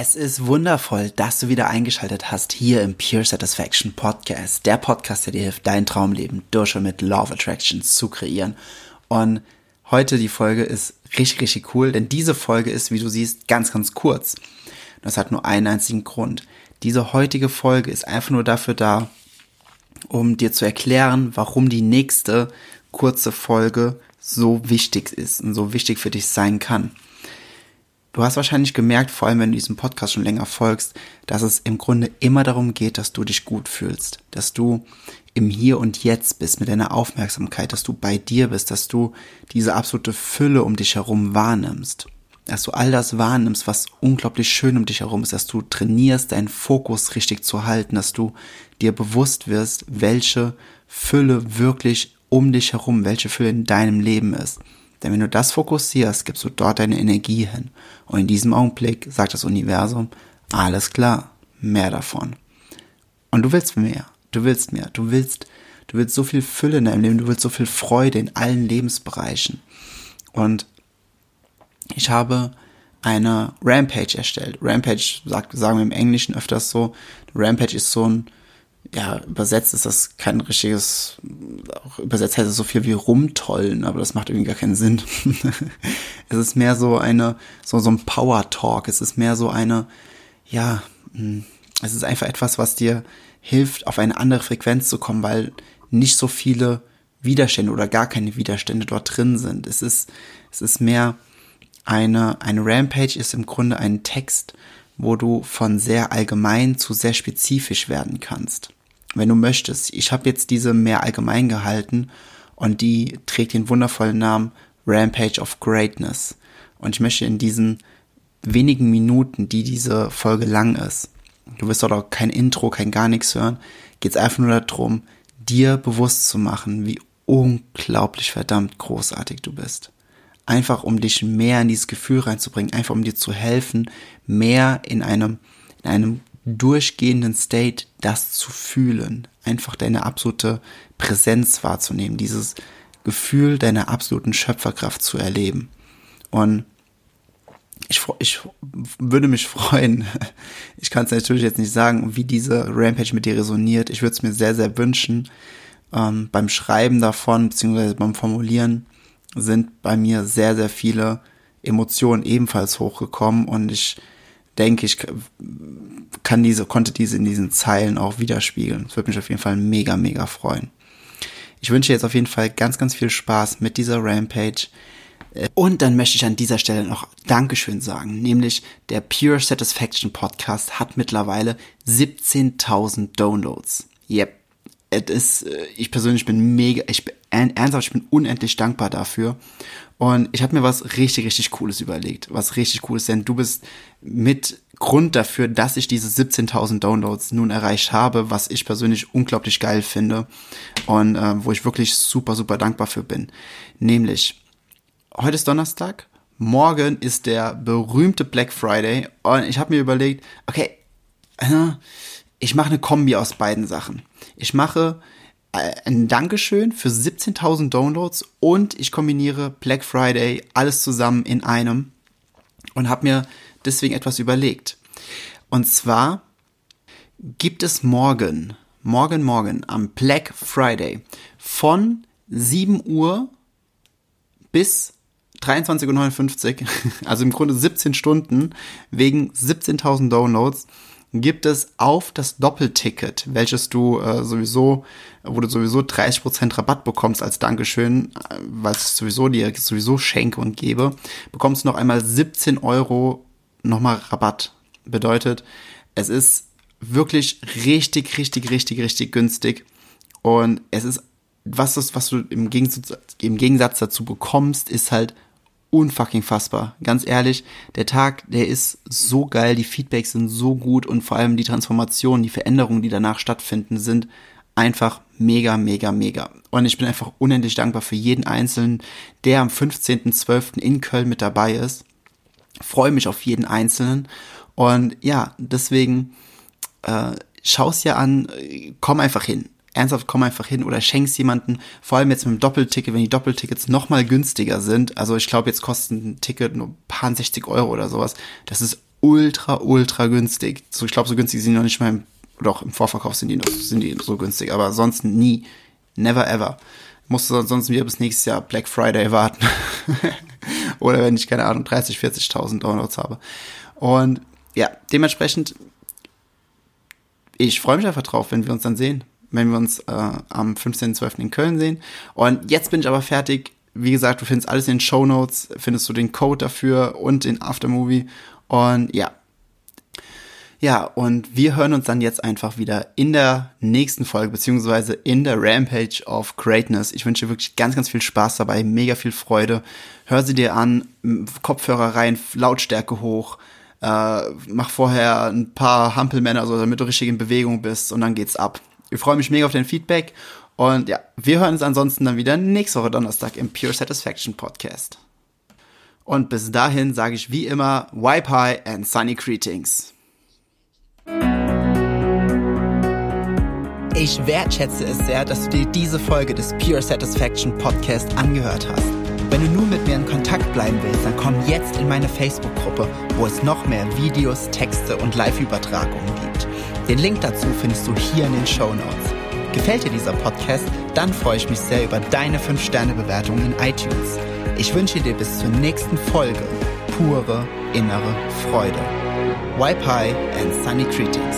Es ist wundervoll, dass du wieder eingeschaltet hast hier im Pure Satisfaction Podcast. Der Podcast, der dir hilft, dein Traumleben durch und mit Law of Attraction zu kreieren. Und heute die Folge ist richtig, richtig cool, denn diese Folge ist, wie du siehst, ganz, ganz kurz. Das hat nur einen einzigen Grund. Diese heutige Folge ist einfach nur dafür da, um dir zu erklären, warum die nächste kurze Folge so wichtig ist und so wichtig für dich sein kann. Du hast wahrscheinlich gemerkt, vor allem wenn du diesem Podcast schon länger folgst, dass es im Grunde immer darum geht, dass du dich gut fühlst, dass du im Hier und Jetzt bist mit deiner Aufmerksamkeit, dass du bei dir bist, dass du diese absolute Fülle um dich herum wahrnimmst. Dass du all das wahrnimmst, was unglaublich schön um dich herum ist, dass du trainierst, deinen Fokus richtig zu halten, dass du dir bewusst wirst, welche Fülle wirklich um dich herum, welche Fülle in deinem Leben ist. Denn wenn du das fokussierst, gibst du dort deine Energie hin. Und in diesem Augenblick sagt das Universum, alles klar, mehr davon. Und du willst mehr, du willst mehr, du willst, du willst so viel Fülle in deinem Leben, du willst so viel Freude in allen Lebensbereichen. Und ich habe eine Rampage erstellt. Rampage sagt, sagen wir im Englischen öfters so. Rampage ist so ein, ja, übersetzt ist das kein richtiges, auch übersetzt heißt es so viel wie rumtollen, aber das macht irgendwie gar keinen Sinn. es ist mehr so eine, so, so ein Power Talk. Es ist mehr so eine, ja, hm, es ist einfach etwas, was dir hilft, auf eine andere Frequenz zu kommen, weil nicht so viele Widerstände oder gar keine Widerstände dort drin sind. Es ist, es ist mehr, eine, eine Rampage ist im Grunde ein Text, wo du von sehr allgemein zu sehr spezifisch werden kannst. Wenn du möchtest. Ich habe jetzt diese mehr allgemein gehalten und die trägt den wundervollen Namen Rampage of Greatness. Und ich möchte in diesen wenigen Minuten, die diese Folge lang ist, du wirst dort auch kein Intro, kein gar nichts hören, geht es einfach nur darum, dir bewusst zu machen, wie unglaublich verdammt großartig du bist einfach um dich mehr in dieses Gefühl reinzubringen, einfach um dir zu helfen, mehr in einem, in einem durchgehenden State das zu fühlen, einfach deine absolute Präsenz wahrzunehmen, dieses Gefühl deiner absoluten Schöpferkraft zu erleben. Und ich, ich würde mich freuen, ich kann es natürlich jetzt nicht sagen, wie diese Rampage mit dir resoniert. Ich würde es mir sehr, sehr wünschen, ähm, beim Schreiben davon, beziehungsweise beim Formulieren, sind bei mir sehr, sehr viele Emotionen ebenfalls hochgekommen und ich denke, ich kann diese, konnte diese in diesen Zeilen auch widerspiegeln. Das würde mich auf jeden Fall mega, mega freuen. Ich wünsche jetzt auf jeden Fall ganz, ganz viel Spaß mit dieser Rampage. Und dann möchte ich an dieser Stelle noch Dankeschön sagen, nämlich der Pure Satisfaction Podcast hat mittlerweile 17.000 Downloads. Yep, es ist, äh, ich persönlich bin mega, ich ernsthaft, ich bin unendlich dankbar dafür. Und ich habe mir was richtig, richtig Cooles überlegt. Was richtig Cooles, denn du bist mit Grund dafür, dass ich diese 17.000 Downloads nun erreicht habe, was ich persönlich unglaublich geil finde und äh, wo ich wirklich super, super dankbar für bin. Nämlich, heute ist Donnerstag, morgen ist der berühmte Black Friday und ich habe mir überlegt, okay, äh, ich mache eine Kombi aus beiden Sachen. Ich mache ein Dankeschön für 17.000 Downloads und ich kombiniere Black Friday alles zusammen in einem und habe mir deswegen etwas überlegt. Und zwar gibt es morgen, morgen, morgen am Black Friday von 7 Uhr bis 23.59 Uhr, also im Grunde 17 Stunden wegen 17.000 Downloads, gibt es auf das Doppelticket, welches du äh, sowieso, wo du sowieso 30% Rabatt bekommst als Dankeschön, äh, weil es sowieso dir sowieso schenke und gebe, bekommst du noch einmal 17 Euro nochmal Rabatt. Bedeutet, es ist wirklich richtig, richtig, richtig, richtig günstig. Und es ist, was, das, was du im Gegensatz, im Gegensatz dazu bekommst, ist halt unfucking fassbar. Ganz ehrlich, der Tag, der ist so geil, die Feedbacks sind so gut und vor allem die Transformationen, die Veränderungen, die danach stattfinden, sind einfach mega, mega, mega. Und ich bin einfach unendlich dankbar für jeden Einzelnen, der am 15.12. in Köln mit dabei ist. Freue mich auf jeden Einzelnen. Und ja, deswegen äh, schau's ja an, komm einfach hin ernsthaft, komm einfach hin oder schenk's jemanden. Vor allem jetzt mit dem Doppelticket, wenn die Doppeltickets noch mal günstiger sind. Also ich glaube, jetzt kostet ein Ticket nur ein paar 60 Euro oder sowas. Das ist ultra, ultra günstig. So, ich glaube, so günstig sind die noch nicht mal im, doch im Vorverkauf sind die noch, sind die so günstig, aber sonst nie. Never ever. Musst du sonst wieder bis nächstes Jahr Black Friday warten. oder wenn ich, keine Ahnung, 30, 40.000 Downloads habe. Und ja, dementsprechend, ich freue mich einfach drauf, wenn wir uns dann sehen wenn wir uns äh, am 15.12. in Köln sehen. Und jetzt bin ich aber fertig. Wie gesagt, du findest alles in den Show Notes, findest du den Code dafür und den Aftermovie. Und ja. Ja, und wir hören uns dann jetzt einfach wieder in der nächsten Folge, beziehungsweise in der Rampage of Greatness. Ich wünsche dir wirklich ganz, ganz viel Spaß dabei, mega viel Freude. Hör sie dir an, Kopfhörer rein, Lautstärke hoch. Äh, mach vorher ein paar Hampelmänner, so damit du richtig in Bewegung bist und dann geht's ab. Ich freue mich mega auf dein Feedback. Und ja, wir hören uns ansonsten dann wieder nächste Woche Donnerstag im Pure Satisfaction Podcast. Und bis dahin sage ich wie immer, High and Sunny Greetings. Ich wertschätze es sehr, dass du dir diese Folge des Pure Satisfaction Podcast angehört hast. Wenn du nun mit mir in Kontakt bleiben willst, dann komm jetzt in meine Facebook-Gruppe, wo es noch mehr Videos, Texte und Live-Übertragungen gibt. Den Link dazu findest du hier in den Show Notes. Gefällt dir dieser Podcast? Dann freue ich mich sehr über deine 5-Sterne-Bewertung in iTunes. Ich wünsche dir bis zur nächsten Folge pure innere Freude. High and Sunny Greetings.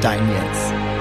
Dein Jens.